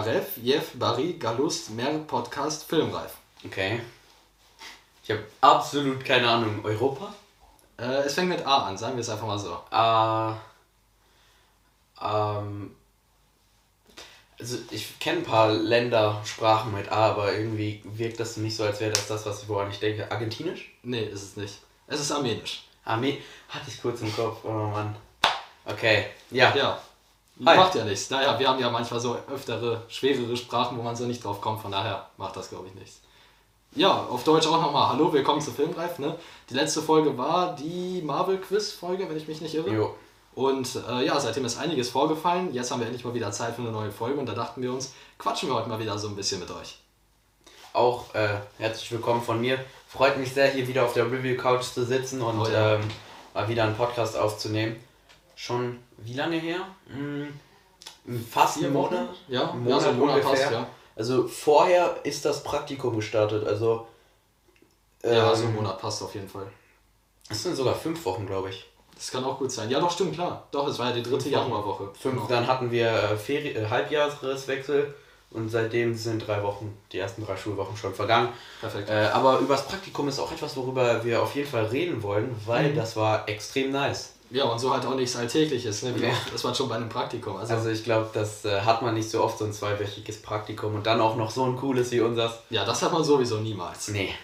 Ref, Jeff, Barry, Galust, Mer, Podcast, Filmreif. Okay. Ich habe absolut keine Ahnung. Europa? Äh, es fängt mit A an, sagen wir es einfach mal so. Äh, ähm, also ich kenne ein paar Ländersprachen mit A, aber irgendwie wirkt das nicht so, als wäre das das, was ich woran ich denke. Argentinisch? Nee, ist es nicht. Es ist Armenisch. Arme hatte ich kurz im Kopf. Oh Mann. Okay. Ja. Ja. Hi. Macht ja nichts. Naja, wir haben ja manchmal so öftere, schwerere Sprachen, wo man so nicht drauf kommt. Von daher macht das, glaube ich, nichts. Ja, auf Deutsch auch nochmal. Hallo, willkommen zu Filmreif. Ne? Die letzte Folge war die Marvel-Quiz-Folge, wenn ich mich nicht irre. Jo. Und äh, ja, seitdem ist einiges vorgefallen. Jetzt haben wir endlich mal wieder Zeit für eine neue Folge und da dachten wir uns, quatschen wir heute mal wieder so ein bisschen mit euch. Auch äh, herzlich willkommen von mir. Freut mich sehr, hier wieder auf der Review Couch zu sitzen und Oh ja. ähm, mal wieder einen Podcast aufzunehmen. Schon wie lange her? Hm, fast einen Monat. Ja, Ein ja so ein Monat passt, ja. Also vorher ist das Praktikum gestartet. Also Ja, ähm, so ein Monat passt auf jeden Fall. Es sind sogar fünf Wochen, glaube ich. Das kann auch gut sein. Ja, doch, stimmt, klar. Doch, es war ja die dritte. Januarwoche. Fünf, Genau. Dann hatten wir äh, Feri äh, Halbjahreswechsel und seitdem sind drei Wochen, die ersten drei Schulwochen schon vergangen. Perfekt. Äh, aber über das Praktikum ist auch etwas, worüber wir auf jeden Fall reden wollen, weil Mhm. das war extrem nice. Ja, und so halt auch nichts Alltägliches, ne? Ja. das war schon bei einem Praktikum. Also, Also ich glaube, das äh, hat man nicht so oft, so ein zweiwöchiges Praktikum und dann auch noch so ein cooles wie unseres. ja, das hat man sowieso niemals. Nee.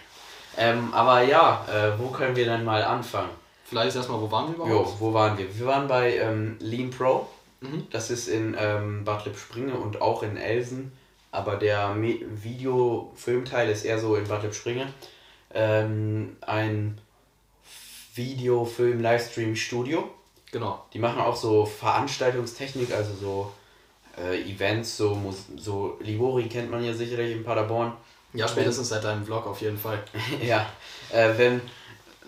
Ähm, aber ja, äh, wo können wir denn mal anfangen? Vielleicht erstmal, wo waren wir Jo, überhaupt? wo waren wir? Wir waren bei ähm, Lean Pro. Mhm. Das ist in ähm, Bad Lippspringe und auch in Elsen. Aber der Me- Video-Filmteil ist eher so in Bad Lippspringe. Ähm, ein Video-Film-Livestream-Studio. Genau. Die machen auch so Veranstaltungstechnik, also so äh, Events, so, Mus so Libori kennt man ja sicherlich in Paderborn. Ja, spätestens seit deinem Vlog auf jeden Fall. ja, äh, wenn,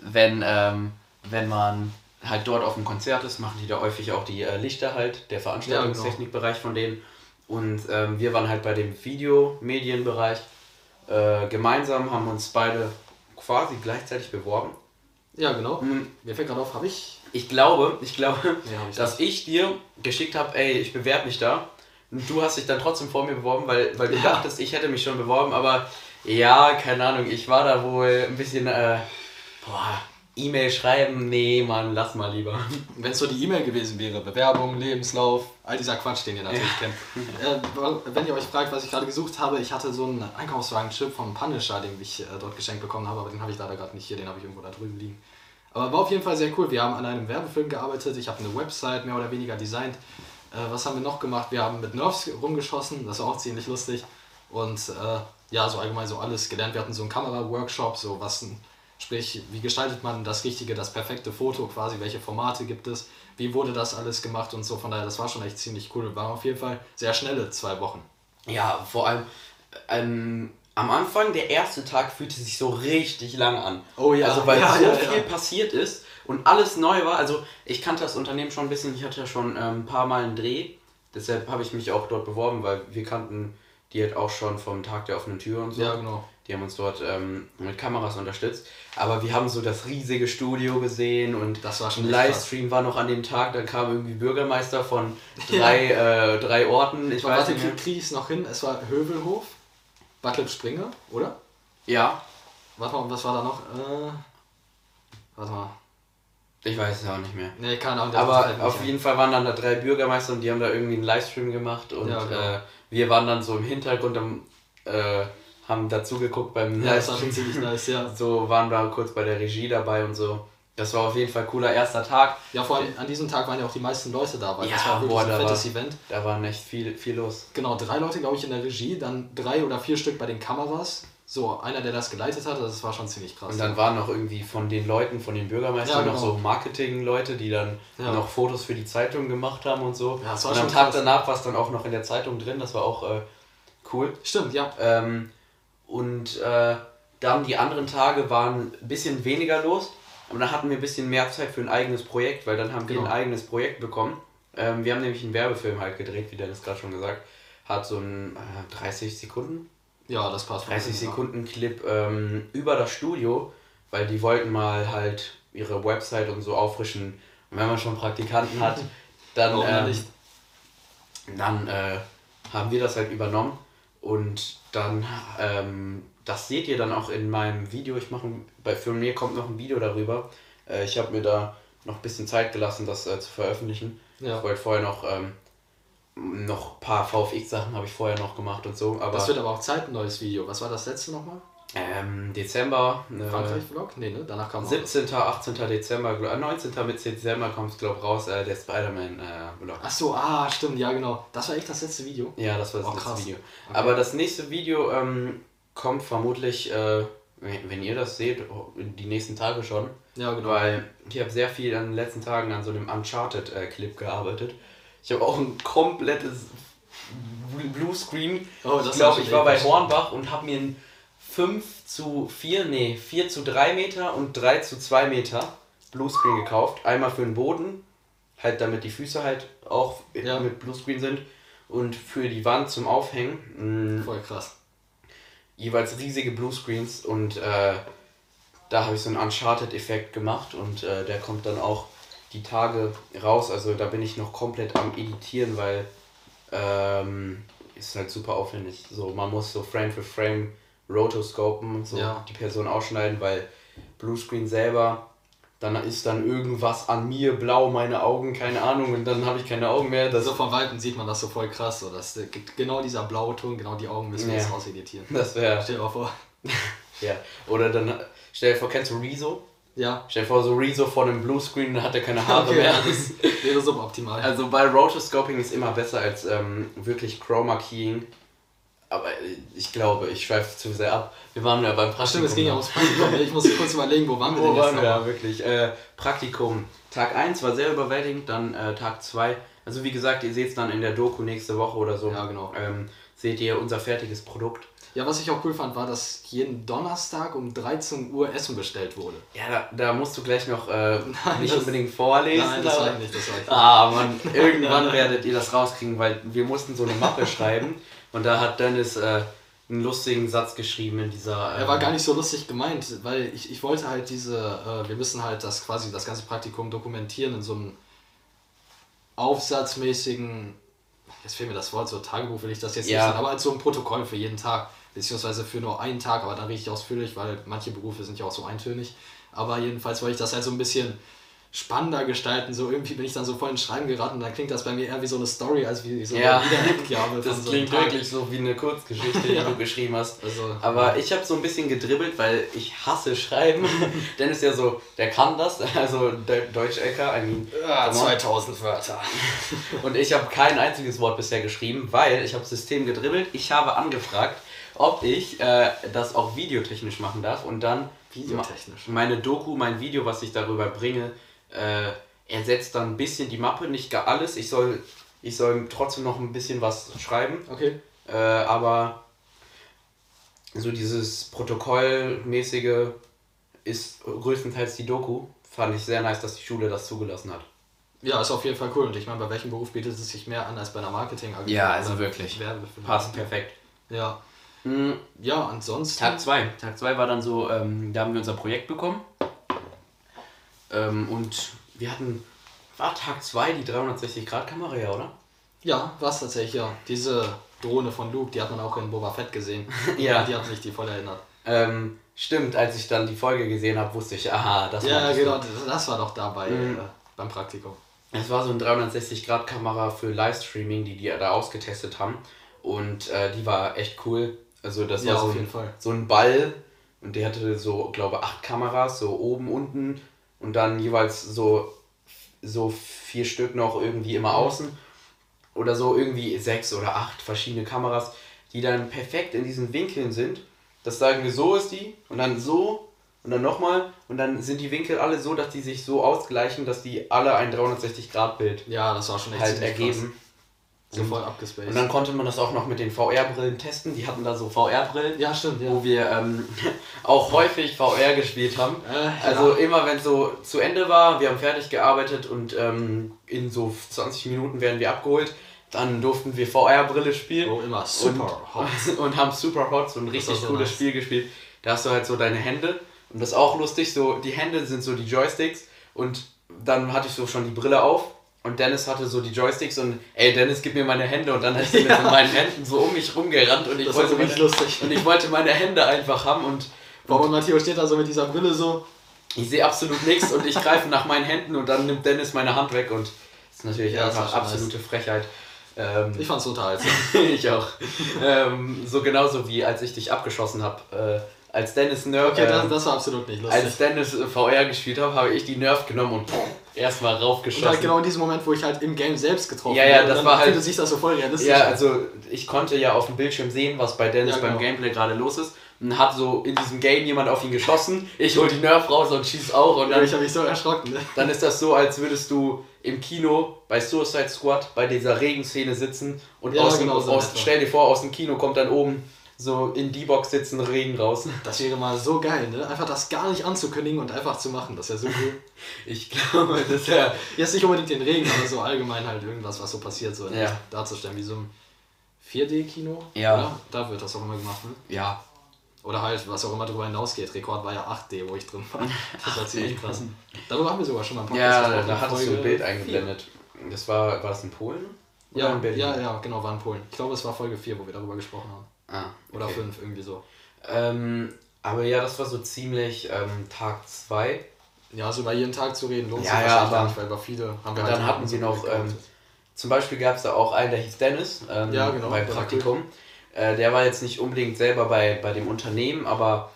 wenn, ähm, wenn man halt dort auf dem Konzert ist, machen die da häufig auch die äh, Lichter halt, der Veranstaltungstechnikbereich von denen. Und ähm, wir waren halt bei dem Videomedienbereich. Äh, gemeinsam haben uns beide quasi gleichzeitig beworben. Ja, genau. Hm, Mir fällt gerade auf, habe ich. Ich glaube, ich glaube, Ja, ich dass ich dir geschickt habe, ey, ich bewerbe mich da. Und du hast dich dann trotzdem vor mir beworben, weil, weil du Ja. dachtest, ich hätte mich schon beworben, aber ja, keine Ahnung, ich war da wohl ein bisschen, äh, boah, E-Mail schreiben, nee, Mann, lass mal lieber. Wenn es so die E-Mail gewesen wäre, Bewerbung, Lebenslauf, all dieser Quatsch, den ihr natürlich kennt. Äh, wenn ihr euch fragt, was ich gerade gesucht habe, ich hatte so einen Einkaufswagen-Chip vom Punisher, den ich äh, dort geschenkt bekommen habe, aber den habe ich leider gerade nicht hier, den habe ich irgendwo da drüben liegen. Aber war auf jeden Fall sehr cool. Wir haben an einem Werbefilm gearbeitet, ich habe eine Website mehr oder weniger designt. Äh, was haben wir noch gemacht? Wir haben mit Nerfs rumgeschossen, das war auch ziemlich lustig. Und äh, ja, so allgemein so alles gelernt. Wir hatten so einen Kamera-Workshop, so was, ein- sprich, wie gestaltet man das richtige, das perfekte Foto quasi, welche Formate gibt es, wie wurde das alles gemacht und so. Von daher, das war schon echt ziemlich cool. War auf jeden Fall sehr schnelle zwei Wochen. Ja, vor allem ähm, am Anfang, der erste Tag fühlte sich so richtig lang an. Oh ja, Also weil ja, so ja, viel ja. passiert ist und alles neu war. Also ich kannte das Unternehmen schon ein bisschen, ich hatte ja schon ähm, ein paar Mal einen Dreh. Deshalb habe ich mich auch dort beworben, weil wir kannten die halt auch schon vom Tag der offenen Tür und so. Ja, genau. Die haben uns dort ähm, mit Kameras unterstützt. Aber wir haben so das riesige Studio gesehen und Das war schon ein echt krass. Livestream war noch an dem Tag. Dann kam irgendwie Bürgermeister von drei, äh, drei Orten. Ich Aber weiß warte, nicht mehr. krieg, krieg ich es noch hin? Es war Hövelhof, Bad Lippspringe, oder? Ja, Warte mal, was war da noch? Äh, warte mal. ich weiß es auch nicht mehr. Nee, keine Ahnung. Aber mir auf jeden Fall waren dann da drei Bürgermeister und die haben da irgendwie einen Livestream gemacht und Ja, genau. äh, wir waren dann so im Hintergrund und äh, haben dazu geguckt beim Ja, das war schon ziemlich nice, ja. So waren da kurz bei der Regie dabei und so. Das war auf jeden Fall ein cooler erster Tag. Ja, vor allem an diesem Tag waren ja auch die meisten Leute da, weil Ja, das war wirklich boah, ein fettes war- Event. Da war echt viel, viel los. Genau, drei Leute, glaube ich, in der Regie, dann drei oder vier Stück bei den Kameras. So, einer, der das geleitet hat, das war schon ziemlich krass. Und dann waren noch irgendwie von den Leuten, von den Bürgermeistern Ja, noch genau. so Marketing-Leute, die dann Ja. noch Fotos für die Zeitung gemacht haben und so. Ja, das war und am Tag krass. danach war es dann auch noch in der Zeitung drin, das war auch äh, cool. Stimmt, ja. Ähm, und äh, dann die anderen Tage waren ein bisschen weniger los. Aber dann hatten wir ein bisschen mehr Zeit für ein eigenes Projekt, weil dann haben wir Genau. ein eigenes Projekt bekommen. Ähm, wir haben nämlich einen Werbefilm halt gedreht, wie Dennis gerade schon gesagt hat. So ein äh, 30 Sekunden, Ja, das passt. 30 Sekunden Clip ähm, über das Studio, weil die wollten mal halt ihre Website und so auffrischen. Und wenn man schon Praktikanten hat, dann, ähm, dann äh, haben wir das halt übernommen und dann, ähm, das seht ihr dann auch in meinem Video. Ich mache, bei für mir kommt noch ein Video darüber. Äh, ich habe mir da noch ein bisschen Zeit gelassen, das äh, zu veröffentlichen. Ja. Ich wollte vorher noch ähm, noch ein paar VFX-Sachen habe ich vorher noch gemacht und so. Aber das wird aber auch Zeit ein neues Video. Was war das letzte nochmal? Ähm, Dezember. Äh, Frankreich-Vlog? Nee, ne? Danach kam 17., 18. Dezember, äh, 19. mit Dezember kommt es, glaube ich, raus, äh, der Spider-Man-Vlog. Äh, Ach so, ah, stimmt, ja, genau. Das war echt das letzte Video? Ja, das war das oh, letzte krass. Video. Okay. Aber das nächste Video ähm, kommt vermutlich, äh, wenn ihr das seht, die nächsten Tage schon. Ja, genau. Weil ich habe sehr viel an den letzten Tagen an so einem Uncharted-Clip gearbeitet. Ich habe auch ein komplettes Bluescreen. Oh, ich glaube, ich war bei Hornbach und habe mir ein 5 zu 4, nee, 4 zu 3 Meter und 3 zu 2 Meter Bluescreen gekauft. Einmal für den Boden, halt damit die Füße halt auch ja. mit Bluescreen sind. Und für die Wand zum Aufhängen. Mh, mm, Voll krass. Jeweils riesige Bluescreens und äh, da habe ich so einen Uncharted-Effekt gemacht und äh, der kommt dann auch die Tage raus. Also da bin ich noch komplett am Editieren, weil ähm, ist halt super aufwendig. So, man muss so Frame für Frame rotoscopen, so ja. die Person ausschneiden, weil Bluescreen selber, dann ist dann irgendwas an mir blau, meine Augen, keine Ahnung, und dann habe ich keine Augen mehr. Das so von Weitem sieht man das so voll krass, so dass genau dieser blaue Ton, genau die Augen müssen wir ja. jetzt auseditieren. Das wäre. Stell dir mal vor. ja. Oder dann, stell dir vor, kennst du Rezo? Ja. Stell dir vor, so Rezo vor einem Bluescreen, dann hat er keine Haare okay, mehr. das wäre suboptimal. Also bei Rotoscoping ist immer besser als ähm, wirklich Chroma Keying. Aber ich glaube, ich schweife zu sehr ab. Wir waren ja beim Praktikum. Stimmt, es ging ja ums Praktikum. Ich muss kurz überlegen, wo waren wir denn wo jetzt? Waren wir, ja, wirklich. Äh, Praktikum. Tag 1 war sehr überwältigend, dann äh, Tag 2. Also wie gesagt, ihr seht es dann in der Doku nächste Woche oder so. Ja, genau. Ähm, seht ihr unser fertiges Produkt. Ja, was ich auch cool fand, war, dass jeden Donnerstag um 13 Uhr Essen bestellt wurde. Ja, da, da musst du gleich noch äh, nein, nicht unbedingt vorlesen. Nein, das war ich nicht, das war ich Ah, man, irgendwann werdet ihr das rauskriegen, weil wir mussten so eine Mappe schreiben und da hat Dennis äh, einen lustigen Satz geschrieben in dieser. Ähm, er war ähm, gar nicht so lustig gemeint, weil ich, ich wollte halt diese, äh, wir müssen halt das quasi das ganze Praktikum dokumentieren in so einem aufsatzmäßigen, jetzt fehlt mir das Wort, so Tagebuch will ich das jetzt ja. nicht sagen, aber als so ein Protokoll für jeden Tag beziehungsweise für nur einen Tag, aber dann richtig ausführlich, weil manche Berufe sind ja auch so eintönig. Aber jedenfalls wollte ich das halt so ein bisschen spannender gestalten. So irgendwie bin ich dann so voll ins Schreiben geraten dann klingt das bei mir eher wie so eine Story als wie so ja. eine Wiedergabe. das so klingt wirklich so wie eine Kurzgeschichte, die ja. du geschrieben hast. Also, Aber ich habe so ein bisschen gedribbelt, weil ich hasse Schreiben. Dennis ist ja so, der kann das, also Deutsch-Ecker, I mean, ja, 2000 Wörter. und ich habe kein einziges Wort bisher geschrieben, weil ich habe System gedribbelt. Ich habe angefragt, ob ich äh, das auch videotechnisch machen darf und dann videotechnisch. meine Doku, mein Video, was ich darüber bringe, äh, ersetzt dann ein bisschen die Mappe, nicht gar alles. Ich soll, ich soll trotzdem noch ein bisschen was schreiben. Okay. Äh, aber so dieses Protokollmäßige ist größtenteils die Doku. Fand ich sehr nice, dass die Schule das zugelassen hat. Ja, ist auf jeden Fall cool. Und ich meine, bei welchem Beruf bietet es sich mehr an als bei einer Marketingagentur? Ja, also wirklich. Passt perfekt. Ja. Mhm. Ja, ansonsten. Tag 2. Tag 2 war dann so, ähm, da haben wir unser Projekt bekommen. Ähm, und wir hatten, war Tag 2 die 360-Grad-Kamera, ja, oder? Ja, war es tatsächlich, ja. Diese Drohne von Luke, die hat man auch in Boba Fett gesehen. ja. Die hat mich die voll erinnert. Ähm, stimmt, als ich dann die Folge gesehen habe, wusste ich, aha, das war Ja, genau, das, das war doch dabei mhm. äh, beim Praktikum. Es war so eine 360-Grad-Kamera für Livestreaming, die die da ausgetestet haben. Und äh, die war echt cool. Also das ja, war so ein, so ein Ball und der hatte so, glaube acht Kameras, so oben, unten und dann jeweils so, so vier Stück noch irgendwie immer außen oder so irgendwie sechs oder acht verschiedene Kameras, die dann perfekt in diesen Winkeln sind. Das sagen wir, so ist die und dann so und dann nochmal und dann sind die Winkel alle so, dass die sich so ausgleichen, dass die alle ein 360 Grad Bild ja, das war schon echt halt ergeben. Krass. So voll abgespaced. Und dann konnte man das auch noch mit den VR-Brillen testen. Die hatten da so VR-Brillen. Ja, stimmt, ja. Wo wir ähm, auch häufig VR gespielt haben. Äh, also ja. immer wenn es so zu Ende war, wir haben fertig gearbeitet und ähm, in so 20 Minuten werden wir abgeholt. Dann durften wir VR-Brille spielen. Oh, immer super und, hot. Und haben super hot, so ein richtig cooles nice. Spiel gespielt. Da hast du halt so deine Hände. Und das ist auch lustig, so die Hände sind so die Joysticks. Und dann hatte ich so schon die Brille auf und Dennis hatte so die Joysticks und ey Dennis, gib mir meine Hände und dann ist er ja. mit meinen Händen so um mich rumgerannt und ich, das wollte, meine, lustig. und ich wollte meine Hände einfach haben und. Warum und Matteo steht da so mit dieser Brille so. Ich sehe absolut nichts und ich greife nach meinen Händen und dann nimmt Dennis meine Hand weg und das ist natürlich ja, einfach absolute nice. Frechheit. Ähm, ich fand's unterhaltsam. ich auch. ähm, so genauso wie als ich dich abgeschossen habe. Äh, als Dennis Nerf. Okay, das, ähm, das, war absolut nicht lustig. Als Dennis VR gespielt habe, habe ich die Nerf genommen und erstmal raufgeschossen. Und halt genau in diesem Moment, wo ich halt im Game selbst getroffen ja, ja, das war halt. sich das so voll realistisch. Ja, also ich konnte ja auf dem Bildschirm sehen, was bei Dennis ja, genau. beim Gameplay gerade los ist. Und hat so in diesem Game jemand auf ihn geschossen. Ich hol die Nerf raus und schieß auch. Und dann, ja, ich habe mich so erschrocken. Ne? Dann ist das so, als würdest du im Kino bei Suicide Squad bei dieser Regenszene sitzen und ja, aus, genau, dem, aus, stell dir vor, aus dem Kino kommt dann oben so in die Box sitzen, Regen raus. Das wäre mal so geil, ne? Einfach das gar nicht anzukündigen und einfach zu machen. Das wäre so cool. ich glaube, das wäre. Jetzt nicht unbedingt den Regen, aber so allgemein halt irgendwas, was so passiert, so ja. darzustellen, wie so ein 4D-Kino. Ja. Oder? Da wird das auch immer gemacht, ne? Ja. Oder halt, was auch immer darüber hinausgeht. Rekord war ja 8D, wo ich drin war. Das war ziemlich krass. Darüber haben wir sogar schon mal ein paar Ja, da, da hattest du ein Bild eingeblendet. Das war, war das in Polen? Ja, in Berlin? ja, ja, genau, war in Polen. Ich glaube, es war Folge 4, wo wir darüber gesprochen haben. Ah, okay. Oder 5, irgendwie so. Ähm, aber ja, das war so ziemlich ähm, Tag 2. Ja, also über jeden Tag zu reden lohnt ja, sich ja, wahrscheinlich gar nicht, weil über viele haben wir halt Dann hatten sie noch, ähm, zum Beispiel gab es da auch einen, der hieß Dennis, ähm, ja, genau, bei Praktikum. Äh, der war jetzt nicht unbedingt selber bei, bei dem Unternehmen, aber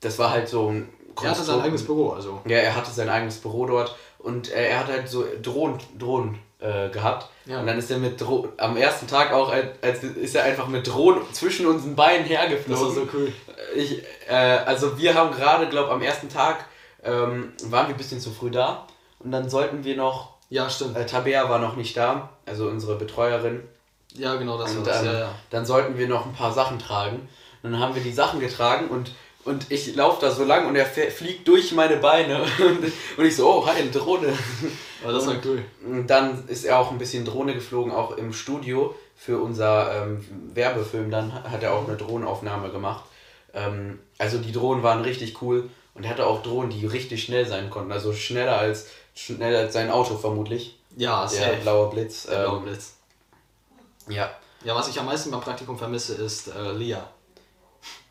das war halt so ein Er hatte sein eigenes Büro, also. Ja, er hatte sein eigenes Büro dort und äh, er hat halt so Drohnen, Drohnen äh, gehabt. Ja. Und dann ist er mit Dro am ersten Tag auch als, ist er einfach mit Drohnen zwischen unseren Beinen hergeflogen. Das war so cool. Ich, äh, also wir haben gerade, glaube am ersten Tag ähm, waren wir ein bisschen zu früh da und dann sollten wir noch. Ja, stimmt. Äh, Tabea war noch nicht da, also unsere Betreuerin. Ja, genau, das und, war das. Ähm, ja, ja. Dann sollten wir noch ein paar Sachen tragen. Und dann haben wir die Sachen getragen und und ich laufe da so lang und er fliegt durch meine Beine. und ich so, oh, hi, eine Drohne. Oh, das war cool. Und dann ist er auch ein bisschen Drohne geflogen, auch im Studio für unser ähm, Werbefilm. Dann hat er auch eine Drohnenaufnahme gemacht. Ähm, also die Drohnen waren richtig cool. Und er hatte auch Drohnen, die richtig schnell sein konnten. Also schneller als, schneller als sein Auto vermutlich. Ja, der safe. blaue Blitz. Der blaue ähm, Blitz. Ja. Ja, was ich am meisten beim Praktikum vermisse, ist äh, Lia.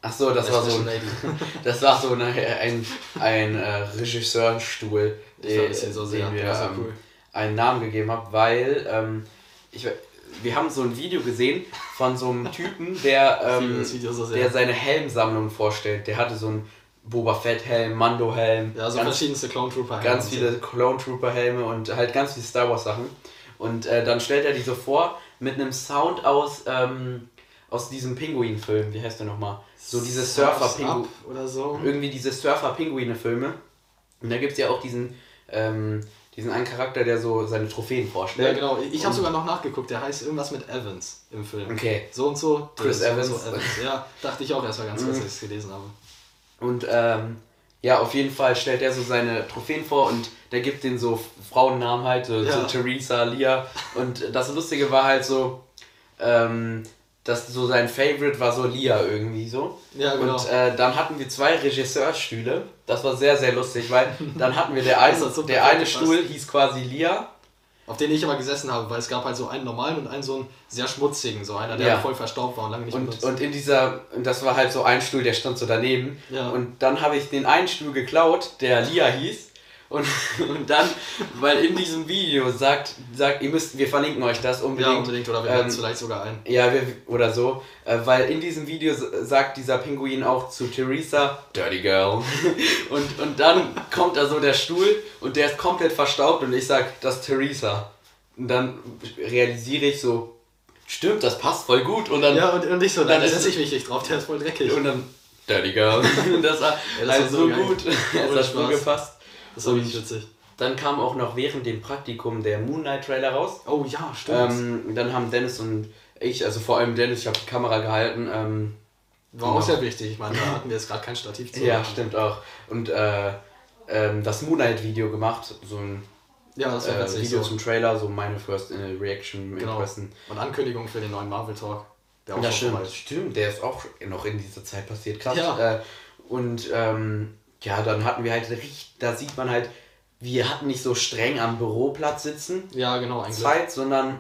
Ach so, das war so, das war so eine, ein, ein äh, Regisseurstuhl, den, so den wir ähm, cool. einen Namen gegeben haben, weil ähm, ich, wir haben so ein Video gesehen von so einem Typen, der, ähm, so der seine Helmsammlung vorstellt. Der hatte so einen Boba Fett Helm, Mando Helm. Ja, so ganz, verschiedenste Clone Trooper Helme. Ganz viele Clone Trooper Helme und halt ganz viele Star Wars Sachen. Und äh, dann stellt er die so vor mit einem Sound aus, ähm, aus diesem Pinguin-Film. Wie heißt der nochmal? so diese Surfer-Pinguine. oder so. Irgendwie diese Surfer-Pinguine-Filme. Und da gibt es ja auch diesen, ähm, diesen einen Charakter, der so seine Trophäen vorstellt. Ja, genau. Ich habe sogar noch nachgeguckt. Der heißt irgendwas mit Evans im Film. Okay. So und so. Chris Evans. So Evans. Ja, dachte ich auch erstmal ganz kurz, als ich es gelesen habe. Und ähm, ja, auf jeden Fall stellt er so seine Trophäen vor und der gibt den so Frauennamen halt, so, ja. so Theresa, Lia. Und das Lustige war halt so, ähm, dass so sein Favorite war so Lia irgendwie so. Ja, genau. Und äh, dann hatten wir zwei Regisseurstühle. Das war sehr, sehr lustig, weil dann hatten wir der eine, der eine Stuhl hieß quasi Lia. Auf den ich immer gesessen habe, weil es gab halt so einen normalen und einen so einen sehr schmutzigen, so einer, der ja. voll verstaubt war und lange nicht und, benutzt. Und in dieser, das war halt so ein Stuhl, der stand so daneben. Ja. Und dann habe ich den einen Stuhl geklaut, der Lia hieß. Und, und dann, weil in diesem Video sagt, sagt, ihr müsst, wir verlinken euch das unbedingt. Ja, unbedingt, oder wir ähm, es vielleicht sogar ein. Ja, wir, oder so. Äh, weil in diesem Video sagt dieser Pinguin auch zu Theresa, Dirty Girl. Und, und dann kommt da so der Stuhl und der ist komplett verstaubt und ich sag, das ist Theresa. Und dann realisiere ich so, stimmt, das passt voll gut. Und dann, ja, und, und ich so, dann, dann setze ich mich nicht drauf, der ist voll dreckig. Und dann, Dirty Girl. Und das war ja, das halt so, so gut. Es hat so gepasst. Das war richtig witzig. Dann kam auch noch während dem Praktikum der Moonlight Trailer raus. Oh ja, stimmt. Ähm, dann haben Dennis und ich, also vor allem Dennis, ich habe die Kamera gehalten. Ähm, War auch sehr wichtig. Ich meine, da hatten wir jetzt gerade kein Stativ zu. Ja, stimmt auch. Und äh, ähm, das Moonlight-Video gemacht, so ein ja, das äh, Video so. zum Trailer, so meine First Reaction genau. Und Ankündigung für den neuen Marvel Talk. Der auch ja, stimmt, stimmt, der ist auch noch in dieser Zeit passiert. Krass. Ja. Äh, und ähm, ja, dann hatten wir halt richtig, da sieht man halt wir hatten nicht so streng am Büroplatz sitzen. Ja, genau, eigentlich. Zeit, sondern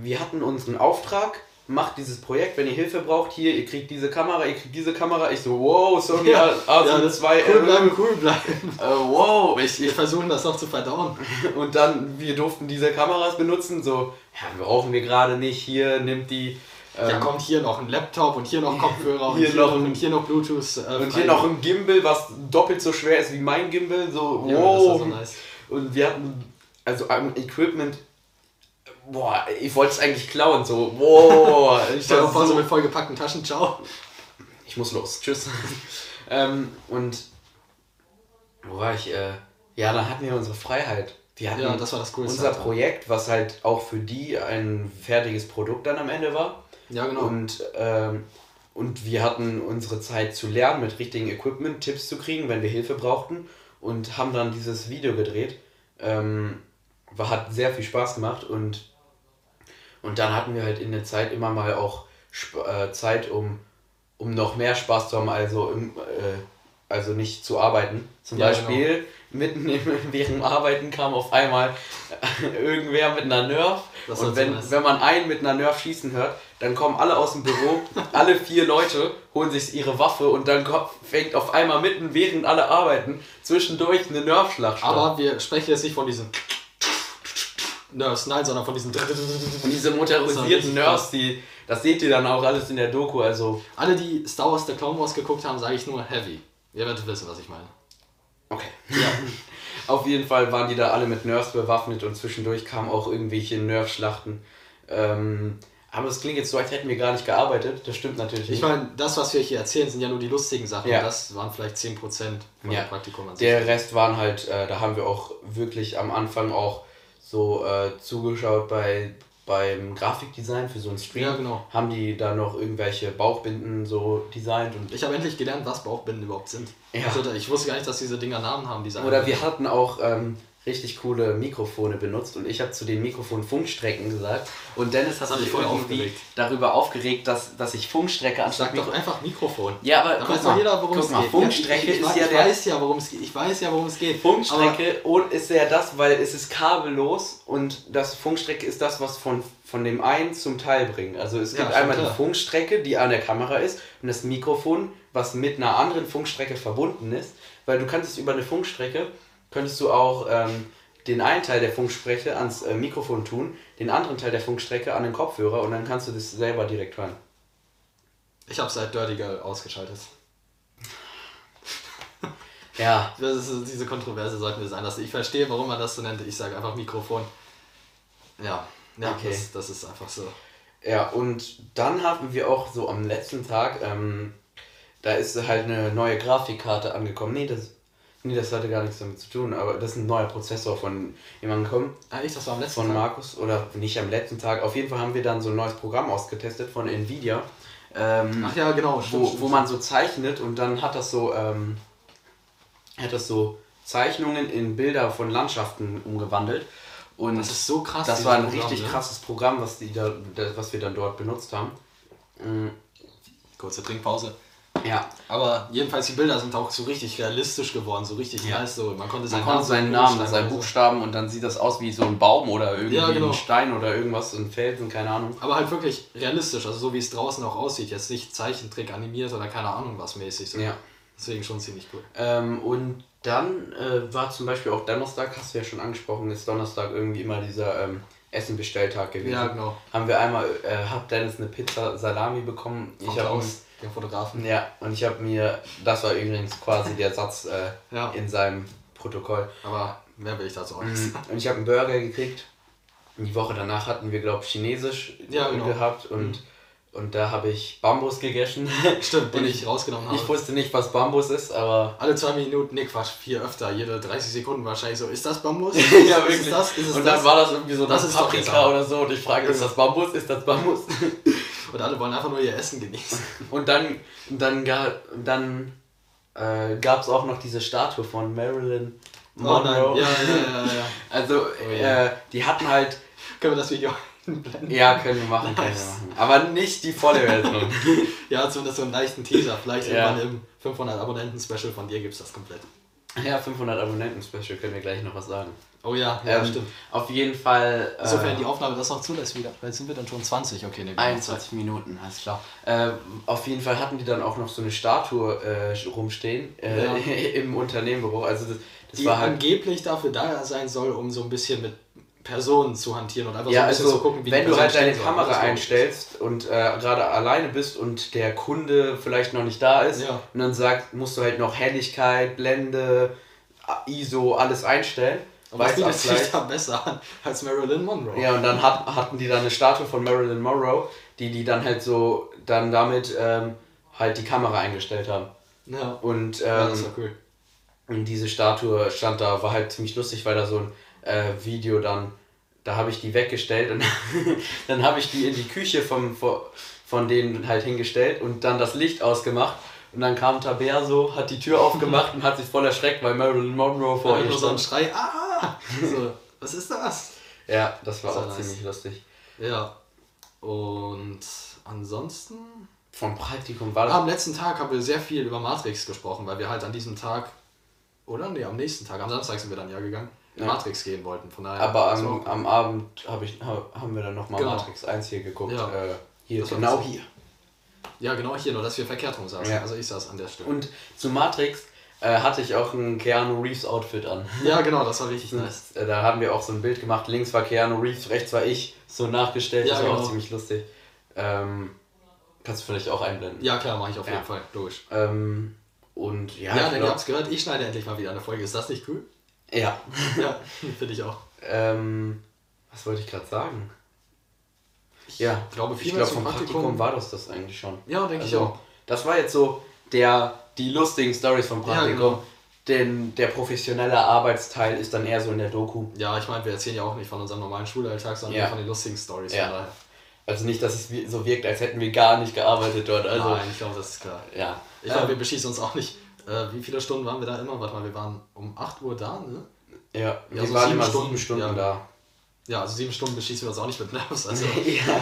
wir hatten unseren Auftrag, macht dieses Projekt, wenn ihr Hilfe braucht, hier, ihr kriegt diese Kamera, ihr kriegt diese Kamera. Ich so, wow, Sony ja, A7 ja, II. Cool bleiben, cool bleiben. Äh, wow. Ich, ich versuche das noch zu verdauen. Und dann, wir durften diese Kameras benutzen, so, ja, brauchen wir gerade nicht, hier, nimmt die ähm, ja, kommt hier noch ein Laptop und hier noch Kopfhörer hier und, hier noch, und hier noch Bluetooth. Äh, und hier noch ein Gimbal, was doppelt so schwer ist wie mein Gimbal. So, ja, wow. So nice. Und wir hatten also ein Equipment. Boah, ich wollte es eigentlich klauen, so, wow. ich stelle vor, so mit vollgepackten Taschen, ciao. Ich muss los, tschüss. ähm, und wo war ich? Äh, ja, dann hatten wir unsere Freiheit. Die hatten ja, das war das Coolste. Unser Projekt, was halt auch für die ein fertiges Produkt dann am Ende war. Ja, genau. Und, ähm, und wir hatten unsere Zeit zu lernen, mit richtigen Equipment Tipps zu kriegen, wenn wir Hilfe brauchten. Und haben dann dieses Video gedreht. Ähm, war, hat sehr viel Spaß gemacht und, und dann hatten wir halt in der Zeit immer mal auch Sp äh, Zeit, um, um noch mehr Spaß zu haben, also, im, äh, also nicht zu arbeiten. Zum ja, Beispiel genau mitten im, während dem Arbeiten kam auf einmal irgendwer mit einer Nerf. Und wenn, wenn man einen mit einer Nerf schießen hört, dann kommen alle aus dem Büro, alle vier Leute holen sich ihre Waffe und dann fängt auf einmal mitten, während alle arbeiten, zwischendurch eine Nerf-Schlacht statt. Aber wir sprechen jetzt nicht von diesen Nerfs, nein, sondern von diesen von diese motorisierten Nerfs, die das seht ihr dann auch alles in der Doku, also alle die Star Wars The Clone Wars geguckt haben, sage ich nur Heavy. Ihr werdet wissen, was ich meine. Okay. Ja. Auf jeden Fall waren die da alle mit Nerfs bewaffnet und zwischendurch kamen auch irgendwelche Nerf-Schlachten. Ähm, aber es klingt jetzt so, als hätten wir gar nicht gearbeitet. Das stimmt natürlich nicht. Ich meine, das, was wir hier erzählen, sind ja nur die lustigen Sachen. Ja. Das waren vielleicht 10% von ja. Praktikum. An sich. Der Rest waren halt, äh, da haben wir auch wirklich am Anfang auch so äh, zugeschaut bei beim Grafikdesign für so ein Stream ja, genau. haben die da noch irgendwelche Bauchbinden so designt und ich habe endlich gelernt, was Bauchbinden überhaupt sind. Ja. Also ich wusste gar nicht, dass diese Dinger Namen haben. Diese Oder wir hatten auch ähm, richtig coole Mikrofone benutzt und ich habe zu den Mikrofonen Funkstrecken gesagt und Dennis hat sich voll aufgeregt. darüber aufgeregt, dass, dass ich Funkstrecke anstatt Sag doch einfach Mikrofon. Ja, aber guck mal, jeder, worum es geht. Funkstrecke ja, ich, ich, ist ja der weiß ja, worum es geht. Ich weiß ja, worum es geht. Funkstrecke und ist ja das, weil es ist kabellos und das Funkstrecke ist das, was von von dem einen zum Teil bringt. Also es gibt ja, einmal klar. die Funkstrecke, die an der Kamera ist und das Mikrofon, was mit einer anderen Funkstrecke verbunden ist, weil du kannst es über eine Funkstrecke könntest du auch ähm, den einen Teil der Funkstrecke ans äh, Mikrofon tun, den anderen Teil der Funkstrecke an den Kopfhörer und dann kannst du das selber direkt hören. Ich habe seit Dirty Girl ausgeschaltet. ja. Das ist, diese Kontroverse sollten wir sein lassen. Ich verstehe, warum man das so nennt. Ich sage einfach Mikrofon. Ja, ja okay. das, das ist einfach so. Ja, und dann haben wir auch so am letzten Tag, ähm, da ist halt eine neue Grafikkarte angekommen. Nee, das Nee, das hatte gar nichts damit zu tun, aber das ist ein neuer Prozessor von jemandem gekommen. Ah, ich, das war am letzten Von Tag. Markus, oder nicht am letzten Tag. Auf jeden Fall haben wir dann so ein neues Programm ausgetestet von Nvidia. Ähm, Ach ja, genau. Stimmt, wo, stimmt, wo man so zeichnet und dann hat das so, ähm, hat das so Zeichnungen in Bilder von Landschaften umgewandelt. Und das ist so krass. Das war ein Programm, richtig ne? krasses Programm, was, die da, was wir dann dort benutzt haben. Mhm. Kurze Trinkpause. Ja. Aber jedenfalls die Bilder sind auch so richtig realistisch geworden, so richtig ja. nice. So. Man konnte seinen, man konnte seinen Namen, seinen Buchstaben und dann sieht das aus wie so ein Baum oder irgendwie ja, genau. ein Stein oder irgendwas, ein Felsen, keine Ahnung. Aber halt wirklich realistisch, also so wie es draußen auch aussieht. Jetzt nicht Zeichentrick animiert oder keine Ahnung was mäßig. So. Ja. Deswegen schon ziemlich cool. Ähm, und dann äh, war zum Beispiel auch Donnerstag, hast du ja schon angesprochen, ist Donnerstag irgendwie immer dieser ähm, Essen-Bestelltag gewesen. Ja, genau. Haben wir einmal, äh, hat Dennis eine Pizza Salami bekommen. ich habe den Fotografen. Ja, und ich habe mir, das war übrigens quasi der Satz äh, ja. in seinem Protokoll. Aber mehr will ich dazu auch nicht mhm. Und ich habe einen Burger gekriegt. Die Woche danach hatten wir, glaube ich, Chinesisch ja, genau. gehabt und, mhm. und da habe ich Bambus gegessen. Stimmt, den ich rausgenommen habe. Ich wusste nicht, was Bambus ist, aber. Alle zwei Minuten, nee, Quatsch, vier öfter, jede 30 Sekunden wahrscheinlich so, ist das Bambus? ja, wirklich. Ist das? Ist und dann das? war das irgendwie so das, das Paprika oder so und ich frage, ist das Bambus? Ist das Bambus? Und alle wollen einfach nur ihr Essen genießen. Und dann, dann, dann äh, gab es auch noch diese Statue von Marilyn Monroe. Oh ja, ja, ja, ja. Also, oh, ja. Äh, die hatten halt. Können wir das Video einblenden? Ja, können wir machen, nice. können wir machen. Aber nicht die volle Version. ja, zumindest so einen leichten Teaser. Vielleicht ja. irgendwann im 500 Abonnenten-Special von dir gibt es das komplett. Ja, 500 Abonnenten-Special können wir gleich noch was sagen. Oh ja, ja, ähm, stimmt. Auf jeden Fall. Insofern äh, die Aufnahme das noch zulässt wieder. Weil jetzt sind wir dann schon 20, okay, ne, 21 Minuten, alles klar. Äh, auf jeden Fall hatten die dann auch noch so eine Statue äh, rumstehen äh, Ja. im Unternehmenbüro. Also das, das Die war halt. angeblich dafür da sein soll, um so ein bisschen mit Personen zu hantieren und einfach Ja, so ein bisschen also zu gucken, wie wenn du halt deine. Kamera einstellst und äh, gerade alleine bist und der Kunde vielleicht noch nicht da ist Ja. und dann sagt, musst du halt noch Helligkeit, Blende, ISO, alles einstellen. Aber das bietet sich da besser an als Marilyn Monroe. Ja, und dann hat, hatten die dann eine Statue von Marilyn Monroe, die die dann halt so, dann damit ähm, halt die Kamera eingestellt haben. Ja. Und, ja, ähm, das war cool. und diese Statue stand da, war halt ziemlich lustig, weil da so ein äh, Video dann, da habe ich die weggestellt und dann habe ich die in die Küche vom, von, von denen halt hingestellt und dann das Licht ausgemacht. Und dann kam Tabea so, hat die Tür aufgemacht und hat sich voll erschreckt, weil Marilyn Monroe vor ihr nur so ein stand. Schrei, ah! So, was ist das? Ja, das war Das auch nice. ziemlich lustig. Ja. Und ansonsten. Vom Praktikum war das am letzten Tag haben wir sehr viel über Matrix gesprochen, weil wir halt an diesem Tag, oder? Nee, am nächsten Tag, am Samstag sind wir dann ja gegangen, in Ja. Matrix gehen wollten. Von daher, Aber am, am Abend hab ich, hab, haben wir dann nochmal Genau. Matrix 1 hier geguckt. Ja. Äh, hier, genau hier. Ja, genau hier, nur dass wir verkehrt rum saßen. Ja. Also ich saß an der Stelle. Und zu Matrix äh, hatte ich auch ein Keanu Reeves Outfit an. ja, genau, das war richtig nice. Und, äh, da haben wir auch so ein Bild gemacht. Links war Keanu Reeves, rechts war ich. So nachgestellt. Ja, das war auch genau. ziemlich lustig. Ähm, kannst du vielleicht auch einblenden. Ja, klar, mache ich auf jeden Ja. Fall, logisch. Ähm, und ja, Ja, ich ihr glaub- habt's gehört, ich schneide endlich mal wieder eine Folge. Ist das nicht cool? ja. Ja, finde ich auch. Ähm, was wollte ich gerade sagen? Ja, Ich glaube, ich viel glaube mehr zum vom Praktikum, Praktikum war das das eigentlich schon. Ja, denke ich Also, auch. Das war jetzt so der, die lustigen Stories vom Ja, Praktikum. genau. Denn der professionelle Arbeitsteil ist dann eher so in der Doku. Ja, ich meine, wir erzählen ja auch nicht von unserem normalen Schulalltag, sondern Ja. von den lustigen Stories. Ja. Also nicht, dass es so wirkt, als hätten wir gar nicht gearbeitet dort. Also, Nein, ich glaube, das ist klar. ja. Ich glaube, wir Ähm, beschießen uns auch nicht. Äh, wie viele Stunden waren wir da immer? Warte mal, wir waren um 8 Uhr da, ne? ja, wir so waren immer Stunden, sieben Stunden ja. da. Ja, also sieben Stunden beschießen wir uns auch nicht mit Nervs. Also, ja.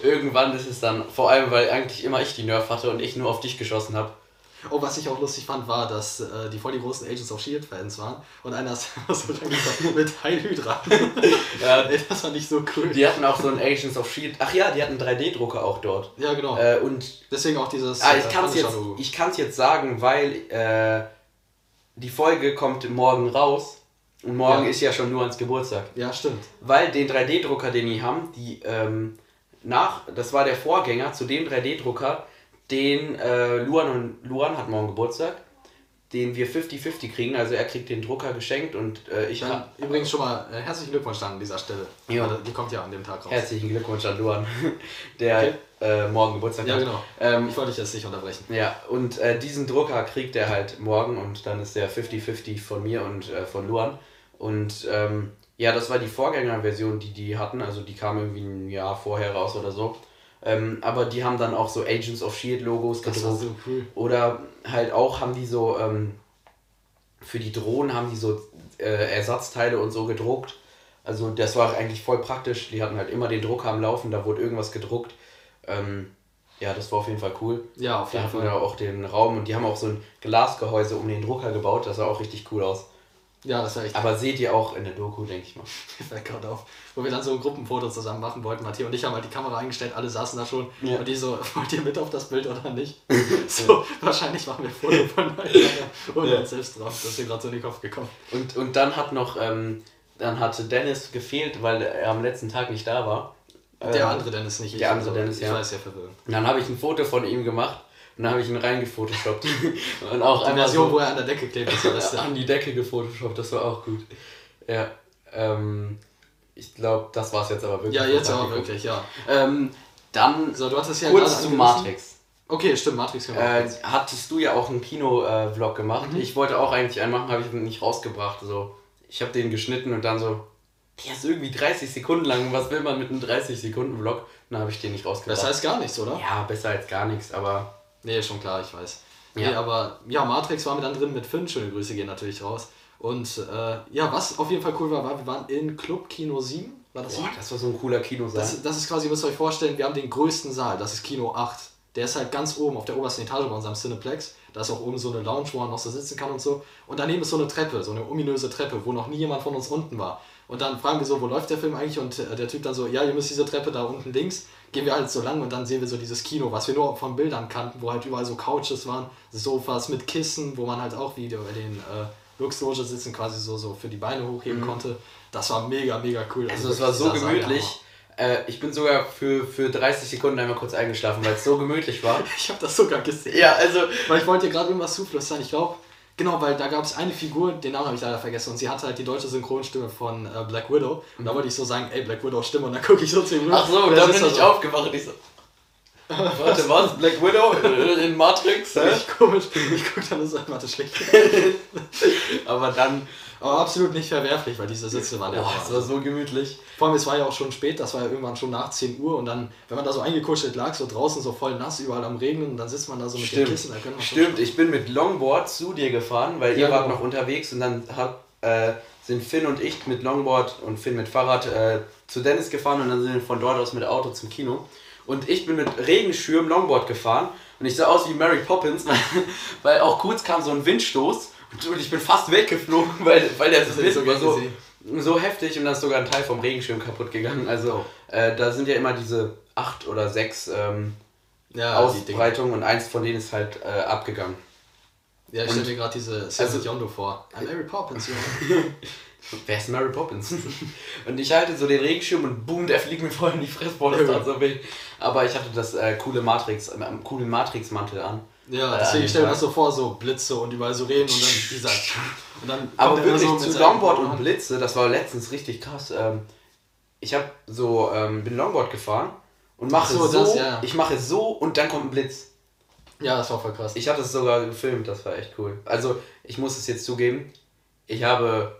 Irgendwann ist es dann, vor allem, weil eigentlich immer ich die Nerf hatte und ich nur auf dich geschossen habe. Oh, was ich auch lustig fand, war, dass äh, die voll die großen Agents of Shield-Fans waren und einer ist so reingekommen mit Heil Hydra. Ja, Ey, das fand ich so cool. die hatten auch so einen Agents of Shield. Ach ja, die hatten einen 3D-Drucker auch dort. Ja, genau. Äh, und Deswegen auch dieses. Ah, ich äh, kann es jetzt, Punisher-Logo. ich kann's jetzt sagen, weil äh, die Folge kommt morgen raus und morgen Ja. ist ja schon nur ans Geburtstag. Ja, stimmt. Weil den 3D-Drucker, den die haben, die ähm, nach, das war der Vorgänger zu dem 3D-Drucker, den äh, Luan und Luan hat morgen Geburtstag, den wir 50-50 kriegen. Also er kriegt den Drucker geschenkt und äh, ich habe übrigens schon mal äh, herzlichen Glückwunsch an dieser Stelle. Ja. Weil Die kommt ja an dem Tag raus. herzlichen Glückwunsch an Luan, der Okay. äh, morgen Geburtstag Ja, hat. genau. Ähm, Ich wollte dich jetzt nicht unterbrechen. Ja, und äh, diesen Drucker kriegt er halt morgen und dann ist der 50-50 von mir und äh, von Luan. Und ähm, ja, das war die Vorgängerversion, die die hatten, also die kam irgendwie ein Jahr vorher raus oder so. Ähm, aber die haben dann auch so Agents of Shield Logos Das war gedruckt. so cool. Oder halt auch haben die so, ähm, für die Drohnen haben die so äh, Ersatzteile und so gedruckt. Also das war eigentlich voll praktisch. Die hatten halt immer den Drucker am Laufen, da wurde irgendwas gedruckt. Ähm, ja, das war auf jeden Fall cool. Ja, auf Da jeden hatten wir Fall. auch den Raum und die haben auch so ein Glasgehäuse um den Drucker gebaut. Das sah auch richtig cool aus. Ja, das war echt. Aber seht ihr auch in der Doku, denke ich mal. Fällt gerade auf, wo wir dann so ein Gruppenfoto zusammen machen wollten. Matthias und ich haben halt die Kamera eingestellt, alle saßen da schon. Ja. Und die so, wollt ihr mit auf das Bild oder nicht? so, wahrscheinlich machen wir ein Foto voneinander und Ja. uns selbst drauf. Das ist mir gerade so in den Kopf gekommen. Und, und dann hat noch, ähm, dann hatte Dennis gefehlt, weil er am letzten Tag nicht da war. Der Ähm, andere Dennis nicht. der ich. andere Dennis, ich ja. weiß ja verwirrend. Dann habe ich ein Foto von ihm gemacht und dann habe ich ihn reingefotoshoppt. und auch Die Version, so wo er an der Decke klebt, ist die beste. an die Decke gefotoshoppt, das war auch gut. Ja, ähm, ich glaube, das war es jetzt aber wirklich. Ja, jetzt aber wirklich, ja. Ähm, dann So, du hattest ja kurz zu. Matrix. Okay, stimmt, Matrix Äh, hattest du ja auch einen Kino-Vlog gemacht. Mhm. Ich wollte auch eigentlich einen machen, habe ich nicht rausgebracht. So. Ich habe den geschnitten und dann so, der ist irgendwie 30 Sekunden lang. Was will man mit einem 30-Sekunden-Vlog? Dann habe ich den nicht rausgebracht. Das heißt gar nichts, oder? ja, besser als gar nichts, aber Nee, schon klar, ich weiß. Ja. Nee, aber ja, Matrix waren wir dann drin mit Finn. Schöne Grüße gehen natürlich raus. Und äh, ja, was auf jeden Fall cool war, war, wir waren in Club Kino 7. War das boah, das war so ein cooler Kinosaal. Das, das ist quasi, müsst ihr euch vorstellen, wir haben den größten Saal. Das ist Kino 8. der ist halt ganz oben auf der obersten Etage bei unserem Cineplex. Da ist auch oben so eine Lounge, wo man noch so sitzen kann und so. Und daneben ist so eine Treppe, so eine ominöse Treppe, wo noch nie jemand von uns unten war. Und dann fragen wir so, wo läuft der Film eigentlich? Und äh, der Typ dann so, ja, ihr müsst diese Treppe da unten links. Gehen wir halt so lang und dann sehen wir so dieses Kino, was wir nur von Bildern kannten, wo halt überall so Couches waren, Sofas mit Kissen, wo man halt auch wie bei den äh, Luxloge sitzen, quasi so, so für die Beine hochheben mhm. konnte. Das war mega, mega cool. Also, also es war so gemütlich. Äh, ich bin sogar für, für 30 Sekunden einmal kurz eingeschlafen, weil es so gemütlich war. ich habe das sogar gesehen. Ja, also. Weil ich wollte dir gerade irgendwas zuflüstern. Ich glaube, Genau, weil da gab es eine Figur, den Namen habe ich leider vergessen, und sie hatte halt die deutsche Synchronstimme von äh, Black Widow. Und da wollte ich so sagen, ey, Black Widow Stimme, und dann gucke ich so zu ihm Ach so, und dann bin ich so. aufgewacht. Ich so, Warte, was? Black Widow in Matrix? Hä? Ich komisch. Ich guck dann so, warte, schlecht. aber dann. Aber absolut nicht verwerflich, weil diese Sitze waren ja. es war so gemütlich. Vor allem, es war ja auch schon spät, das war ja irgendwann schon nach 10 Uhr und dann, wenn man da so eingekuschelt lag, so draußen so voll nass, überall am Regnen und dann sitzt man da so mit Stimmt. den Kissen. Stimmt, ich bin mit Longboard zu dir gefahren, weil ja, ihr wart genau. noch unterwegs und dann hat, äh, sind Finn und ich mit Longboard und Finn mit Fahrrad äh, zu Dennis gefahren und dann sind wir von dort aus mit Auto zum Kino. Und ich bin mit Regenschirm Longboard gefahren und ich sah aus wie Mary Poppins, weil, weil auch kurz kam so ein Windstoß und ich bin fast weggeflogen, weil, weil der Wind so war so, so heftig und dann ist sogar ein Teil vom Regenschirm kaputt gegangen. Also äh, da sind ja immer diese acht oder sechs ähm, ja, Ausbreitungen und eins von denen ist halt äh, abgegangen. Ja, ich stelle mir gerade diese Seven also, Yondo vor. I'm Mary Poppins, Junge. Wer ist Mary Poppins? und ich halte so den Regenschirm und boom, der fliegt mir voll in die Fressbolle. Das tat so weh. Aber ich hatte das äh, coole Matrix, äh, coolen Matrix-Mantel an. Ja, deswegen äh, stelle mir das so vor, so Blitze und überall so reden und dann dieser. Und dann Aber wirklich so zu Longboard und Blitze, das war letztens richtig krass. Ähm, ich hab so, ähm, bin Longboard gefahren und mache so, so das, ja. ich mache so und dann kommt ein Blitz. Ja, das war voll krass. Ich hatte es sogar gefilmt, das war echt cool. Also, ich muss es jetzt zugeben, ich habe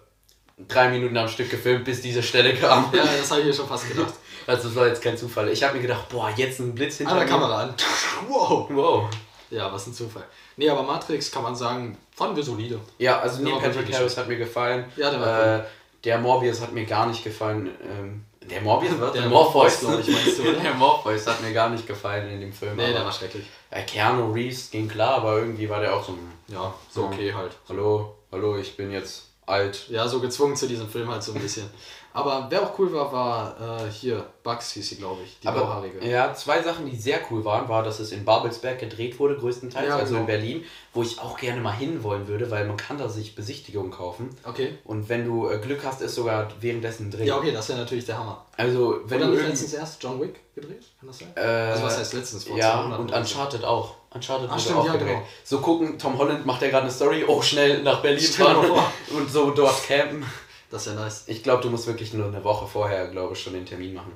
drei Minuten am Stück gefilmt, bis diese Stelle kam. Ja, das habe ich mir schon fast gedacht. Also das war jetzt kein Zufall. Ich habe mir gedacht, boah, jetzt ein Blitz hinter der Kamera an. Wow. Wow. Ja, was ein Zufall. Nee, aber Matrix kann man sagen, fanden wir solide. Ja, also Neil Patrick Harris hat mir gefallen. Ja, der war äh. Der Morbius hat mir gar nicht gefallen. Ähm, der Morbius war der, der Morpheus, glaube ich, meinst du? Der Morpheus hat mir gar nicht gefallen in dem Film. Nee, der war schrecklich. Ja, Keanu Reeves ging klar, aber irgendwie war der auch so Ja, so okay halt. Hallo, hallo, ich bin jetzt alt. Ja, so gezwungen zu diesem Film halt so ein bisschen. Aber wer auch cool war, war äh, hier, Bugs hieß sie, glaube ich, die Aber, blauhaarige. Ja, zwei Sachen, die sehr cool waren, war, dass es in Babelsberg gedreht wurde, größtenteils, ja, also genau. in Berlin, wo ich auch gerne mal hinwollen würde, weil man kann da sich Besichtigungen kaufen. Okay. Und wenn du äh, Glück hast, ist sogar währenddessen drin. Ja, okay, das wäre natürlich der Hammer. Also, wenn Oder du letztens erst John Wick gedreht? Kann das sein? Äh, also was heißt letztens? Vor ja, und Uncharted auch. Uncharted Ach, stimmt, auch ja, genau. So gucken, Tom Holland macht ja gerade eine Story, oh schnell nach Berlin fahren und so dort campen. Das ist ja nice. Ich glaube, du musst wirklich nur eine Woche vorher, glaube ich, schon den Termin machen.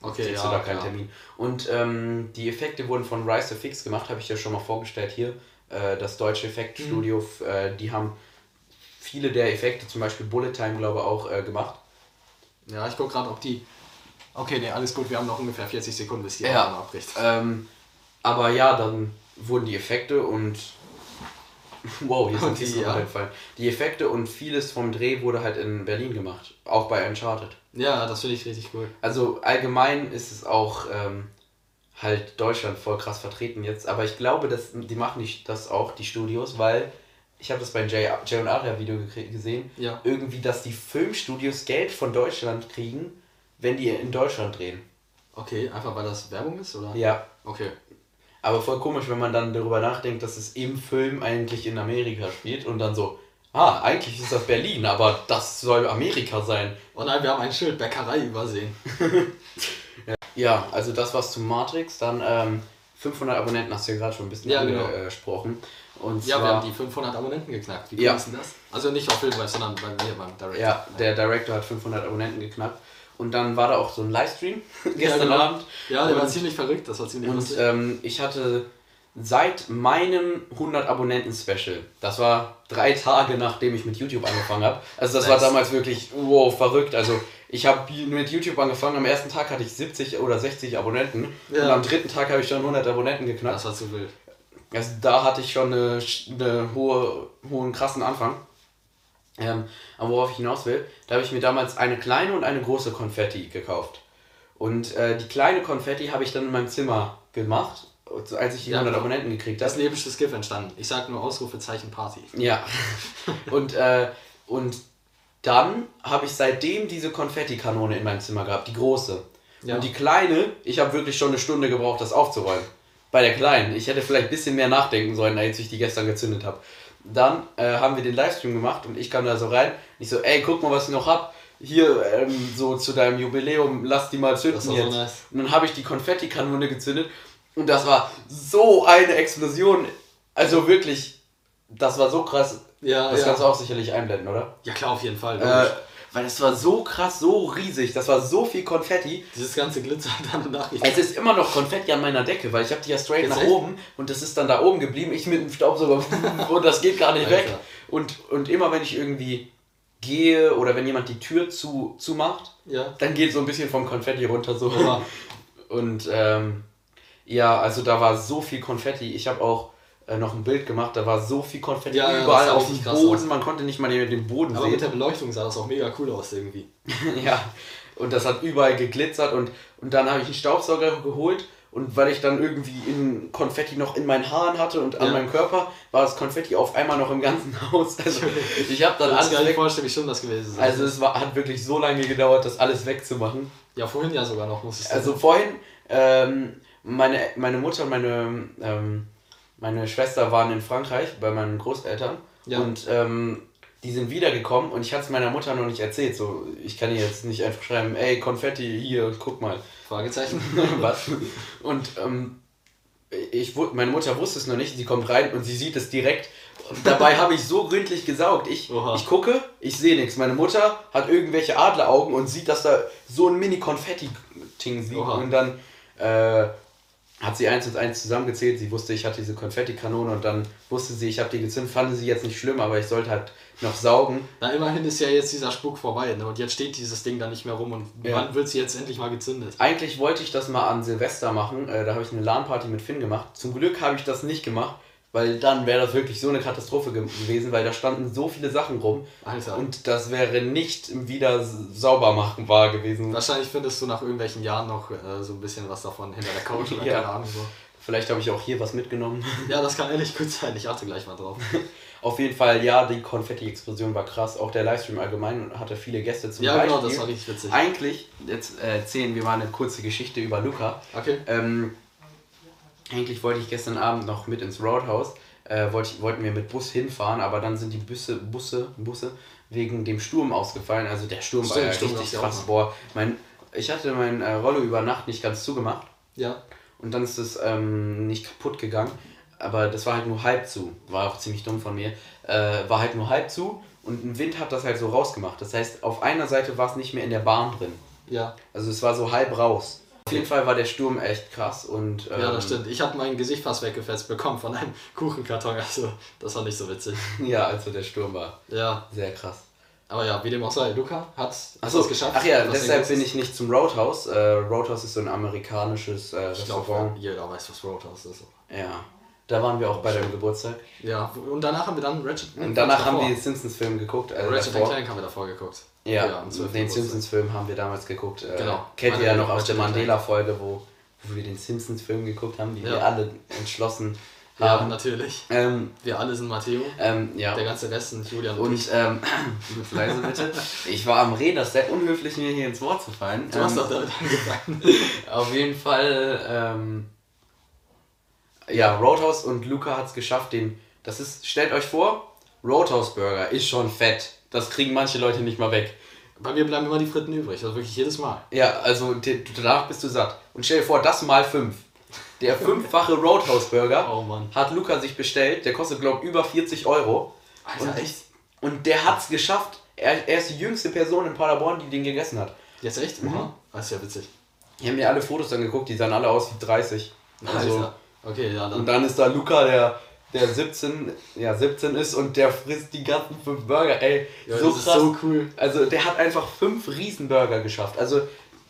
Okay, ja. du da keinen Termin. Und ähm, die Effekte wurden von Rise to Fix gemacht, habe ich ja schon mal vorgestellt hier. Äh, das deutsche Effektstudio, mhm. äh, die haben viele der Effekte, zum Beispiel Bullet Time, glaube ich, auch äh, gemacht. Ja, ich gucke gerade, ob die. Okay, nee, alles gut, wir haben noch ungefähr 40 Sekunden, bis die ja, abbricht. Ähm, aber ja, dann wurden die Effekte und Wow, hier sind die, ja. Die Effekte und vieles vom Dreh wurde halt in Berlin gemacht. Auch bei Uncharted. Ja, das finde ich richtig cool. Also allgemein ist es auch ähm, halt Deutschland voll krass vertreten jetzt. Aber ich glaube, dass die machen nicht das auch, die Studios, weil ich habe das beim Jay, Jay und Aria Video gesehen. Ja. Irgendwie, dass die Filmstudios Geld von Deutschland kriegen, wenn die in Deutschland drehen. Okay, einfach weil das Werbung ist, oder? Ja. Okay. Aber voll komisch, wenn man dann darüber nachdenkt, dass es im Film eigentlich in Amerika spielt und dann so, ah, eigentlich ist das Berlin, aber das soll Amerika sein. Oh nein, wir haben ein Schild Bäckerei übersehen. ja, also das war's zu Matrix. Dann ähm, 500 Abonnenten hast du ja gerade schon ein bisschen ja, genau. angesprochen. Und ja, wir haben die 500 Abonnenten geknackt. Wie ja. ist denn das? Also nicht auf Filmweb, sondern bei mir beim Director. Ja, der Director hat 500 Abonnenten geknackt. Und dann war da auch so ein Livestream gestern ja, genau. Abend. Ja, der und, war ziemlich verrückt, das war ziemlich Und ähm, ich hatte seit meinem 100 Abonnenten-Special, das war drei Tage nachdem ich mit YouTube angefangen habe. Also das nice. war damals wirklich, wow, verrückt. Also ich habe mit YouTube angefangen, am ersten Tag hatte ich 70 oder 60 Abonnenten ja. und am dritten Tag habe ich dann 100 Abonnenten geknackt. Das war zu wild. Also da hatte ich schon eine, eine hohe, hohen krassen Anfang. Ähm, aber worauf ich hinaus will, da habe ich mir damals eine kleine und eine große Konfetti gekauft. Und äh, die kleine Konfetti habe ich dann in meinem Zimmer gemacht als ich die 100 ja, Abonnenten gekriegt habe. Das lebenstes GIF entstanden. Ich sag nur Ausrufezeichen Party. Ja. und, äh, und dann habe ich seitdem diese Konfettikanone in meinem Zimmer gehabt, die große. Ja. Und die kleine, ich habe wirklich schon eine Stunde gebraucht, das aufzuräumen. Bei der kleinen. Ich hätte vielleicht ein bisschen mehr nachdenken sollen, als ich die gestern gezündet habe. Dann äh, haben wir den Livestream gemacht und ich kam da so rein. Ich so, ey, guck mal, was ich noch hab. Hier, ähm, so zu deinem Jubiläum, lass die mal zünden jetzt. So nice. Und dann habe ich die Konfettikanone gezündet und das war so eine Explosion. Also wirklich, das war so krass. Ja, das ja. kannst du auch sicherlich einblenden, oder? Ja, klar, auf jeden Fall. Äh, weil es war so krass, so riesig, das war so viel Konfetti. Dieses ganze Glitzer dann nach. Es ist immer noch Konfetti an meiner Decke, weil ich habe die ja straight Jetzt nach echt? oben und das ist dann da oben geblieben. Ich mit dem Staubsauger und das geht gar nicht Alter. weg. Und, und immer wenn ich irgendwie gehe oder wenn jemand die Tür zu, zumacht, ja. dann geht so ein bisschen vom Konfetti runter so. Und ähm, ja, also da war so viel Konfetti. Ich habe auch noch ein Bild gemacht, da war so viel Konfetti ja, überall auf dem Boden, aus. man konnte nicht mal den Boden Aber sehen. Aber mit der Beleuchtung sah das auch mega cool aus irgendwie. ja, und das hat überall geglitzert und, und dann habe ich einen Staubsauger geholt und weil ich dann irgendwie in Konfetti noch in meinen Haaren hatte und an ja. meinem Körper, war das Konfetti auf einmal noch im ganzen Haus. Also ich habe dann alles. Ich kann mir vorstellen, wie schlimm das gewesen ist. Also es war, hat wirklich so lange gedauert, das alles wegzumachen. Ja, vorhin ja sogar noch, muss ich sagen. Also vorhin, ähm, meine, meine Mutter und meine ähm, meine Schwester waren in Frankreich bei meinen Großeltern ja. und ähm, die sind wiedergekommen und ich hatte es meiner Mutter noch nicht erzählt. So, ich kann ihr jetzt nicht einfach schreiben, ey, Konfetti, hier, guck mal. Fragezeichen. Was? Und ähm, ich, meine Mutter wusste es noch nicht, sie kommt rein und sie sieht es direkt. Dabei habe ich so gründlich gesaugt. Ich, ich gucke, ich sehe nichts. Meine Mutter hat irgendwelche Adleraugen und sieht, dass da so ein Mini-Konfetti-Ting sieht. Oha. Und dann äh, hat sie eins und eins zusammengezählt. Sie wusste, ich hatte diese Konfettikanone und dann wusste sie, ich habe die gezündet. Fand sie jetzt nicht schlimm, aber ich sollte halt noch saugen. Na, immerhin ist ja jetzt dieser Spuk vorbei ne? und jetzt steht dieses Ding da nicht mehr rum und ja. wann wird sie jetzt endlich mal gezündet? Eigentlich wollte ich das mal an Silvester machen. Äh, da habe ich eine LAN-Party mit Finn gemacht. Zum Glück habe ich das nicht gemacht, weil dann wäre das wirklich so eine Katastrophe gewesen, weil da standen so viele Sachen rum. Alter. Und das wäre nicht wieder sauber machbar gewesen. Wahrscheinlich findest du nach irgendwelchen Jahren noch äh, so ein bisschen was davon hinter der Couch oder ja. keine Ahnung so. Vielleicht habe ich auch hier was mitgenommen. Ja, das kann ehrlich gut sein. Ich achte gleich mal drauf. Auf jeden Fall, ja, die Konfetti-Explosion war krass. Auch der Livestream allgemein hatte viele Gäste zum Ja, Beispiel. genau, das war richtig witzig. Eigentlich, jetzt äh, erzählen wir mal eine kurze Geschichte über Luca. Okay. Ähm, eigentlich wollte ich gestern Abend noch mit ins Roadhouse. Äh, wollte ich, wollten wir mit Bus hinfahren, aber dann sind die Busse, Busse, Busse wegen dem Sturm ausgefallen. Also der Sturm Stimmt, war ja Sturm richtig krass. Boah, mein, ich hatte mein äh, Rollo über Nacht nicht ganz zugemacht. Ja. Und dann ist es ähm, nicht kaputt gegangen. Aber das war halt nur halb zu. War auch ziemlich dumm von mir. Äh, war halt nur halb zu und ein Wind hat das halt so rausgemacht. Das heißt, auf einer Seite war es nicht mehr in der Bahn drin. Ja. Also es war so halb raus. Auf jeden Fall war der Sturm echt krass und. Ähm, ja, das stimmt. Ich habe mein Gesicht fast weggefetzt bekommen von einem Kuchenkarton. Also, das war nicht so witzig. ja, also der Sturm war. Ja. Sehr krass. Aber ja, wie dem auch sei, Luca hat es geschafft. Ach ja, deshalb bin ich nicht zum Roadhouse. Äh, Roadhouse ist so ein amerikanisches äh, ich Restaurant. Glaub, jeder weiß, was Roadhouse ist. Ja. Da waren wir auch bei deinem Geburtstag. Ja, und danach haben wir dann Ratchet Und danach haben wir den Simpsons-Film geguckt. Also Ratchet Clank haben wir davor geguckt. Ja, ja den Simpsons-Film haben wir damals geguckt. Äh, genau. Kennt ihr ja noch aus der Mandela-Folge, wo, wo wir den Simpsons-Film geguckt haben, die ja. wir alle entschlossen haben. Ja, natürlich. Ähm, wir alle sind Matteo. Ähm, ja. Der ganze Rest sind Julian und, und ähm, leise bitte. Ich war am Reden, das ist sehr unhöflich, mir hier ins Wort zu fallen. Du hast ähm, doch damit angefangen. auf jeden Fall, ähm, ja, Roadhouse und Luca hat es geschafft, den, das ist, stellt euch vor, Roadhouse Burger ist schon fett. Das kriegen manche Leute nicht mal weg. Bei mir bleiben immer die Fritten übrig, also wirklich jedes Mal. Ja, also danach bist du satt. Und stell dir vor, das mal fünf. Der fünffache Roadhouse Burger oh hat Luca sich bestellt. Der kostet, glaube ich, über 40 Euro. Alter, und, echt? Und der hat es geschafft. Er, er ist die jüngste Person in Paderborn, die den gegessen hat. Jetzt echt? Mhm. Das ist ja witzig. Ich habe mir alle Fotos angeguckt, die sahen alle aus wie 30. Also, Alter. Okay, ja, dann. Und dann ist da Luca, der, der 17, ja, 17 ist und der frisst die ganzen fünf Burger. Ey, ja, so krass. so cool. Also der hat einfach fünf Riesenburger geschafft. Also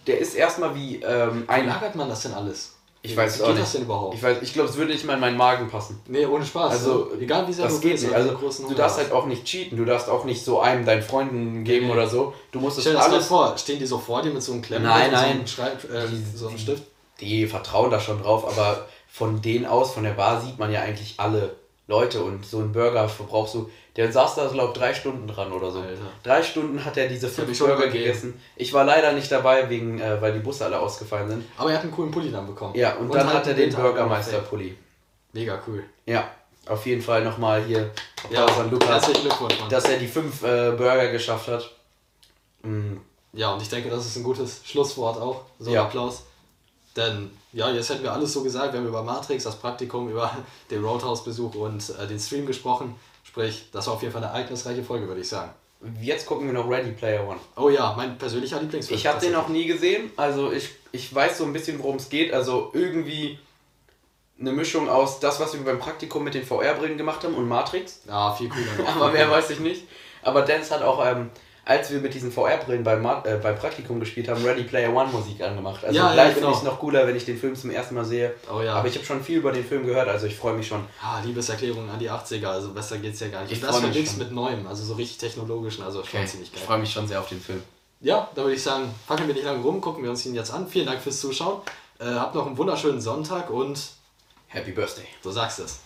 der ist erstmal wie ähm, ein. Wie lagert man das denn alles? Ich weiß es auch nicht. das denn überhaupt? Ich, weiß, ich glaube, es würde nicht mal in meinen Magen passen. Nee, ohne Spaß. Also, egal wie sehr das geht nicht. Also, du darfst halt auch nicht cheaten. Du darfst auch nicht so einem deinen Freunden geben nee. oder so. Du musst Stell das alles vor. Stehen die so vor dir mit so einem Klemmen? Nein, nein. So einem, Schreib, äh, so einem Stift? Die vertrauen da schon drauf, aber von denen aus, von der Bar, sieht man ja eigentlich alle Leute und so ein Burger verbrauchst du. Der saß da, glaube ich, drei Stunden dran oder so. Alter. Drei Stunden hat er diese fünf Burger gegessen. Ich war leider nicht dabei, wegen, äh, weil die Busse alle ausgefallen sind. Aber er hat einen coolen Pulli dann bekommen. Ja, und, und dann hat er den Bürgermeister-Pulli. Mega cool. Ja, auf jeden Fall nochmal hier ja, an Lukas, dass er die fünf äh, Burger geschafft hat. Mhm. Ja, und ich denke, das ist ein gutes Schlusswort auch. So ja. Applaus. Denn ja, jetzt hätten wir alles so gesagt. Wir haben über Matrix, das Praktikum, über den Roadhouse-Besuch und äh, den Stream gesprochen. Sprich, das war auf jeden Fall eine ereignisreiche Folge, würde ich sagen. Jetzt gucken wir noch Ready Player One. Oh ja, mein persönlicher Lieblingsfilm. Ich habe den noch nie gesehen. Also ich, ich weiß so ein bisschen, worum es geht. Also irgendwie eine Mischung aus das, was wir beim Praktikum mit den VR-Brillen gemacht haben und Matrix. Ja, viel cooler. Aber mehr weiß ich nicht. Aber Dance hat auch ähm, als wir mit diesen VR-Brillen beim, äh, beim Praktikum gespielt haben, Ready Player One Musik angemacht. Also ja, gleich ja, genau. finde ich es noch cooler, wenn ich den Film zum ersten Mal sehe. Oh, ja. Aber ich habe schon viel über den Film gehört, also ich freue mich schon. Ah, Liebeserklärung an die 80er, also besser geht's ja gar nicht. Ich das vergibst mit Neuem, also so richtig technologischen, also okay. ziemlich geil. Ich freue mich schon sehr auf den Film. Ja, da würde ich sagen, fangen wir nicht lange rum, gucken wir uns ihn jetzt an. Vielen Dank fürs Zuschauen. Äh, habt noch einen wunderschönen Sonntag und Happy Birthday. Du sagst es.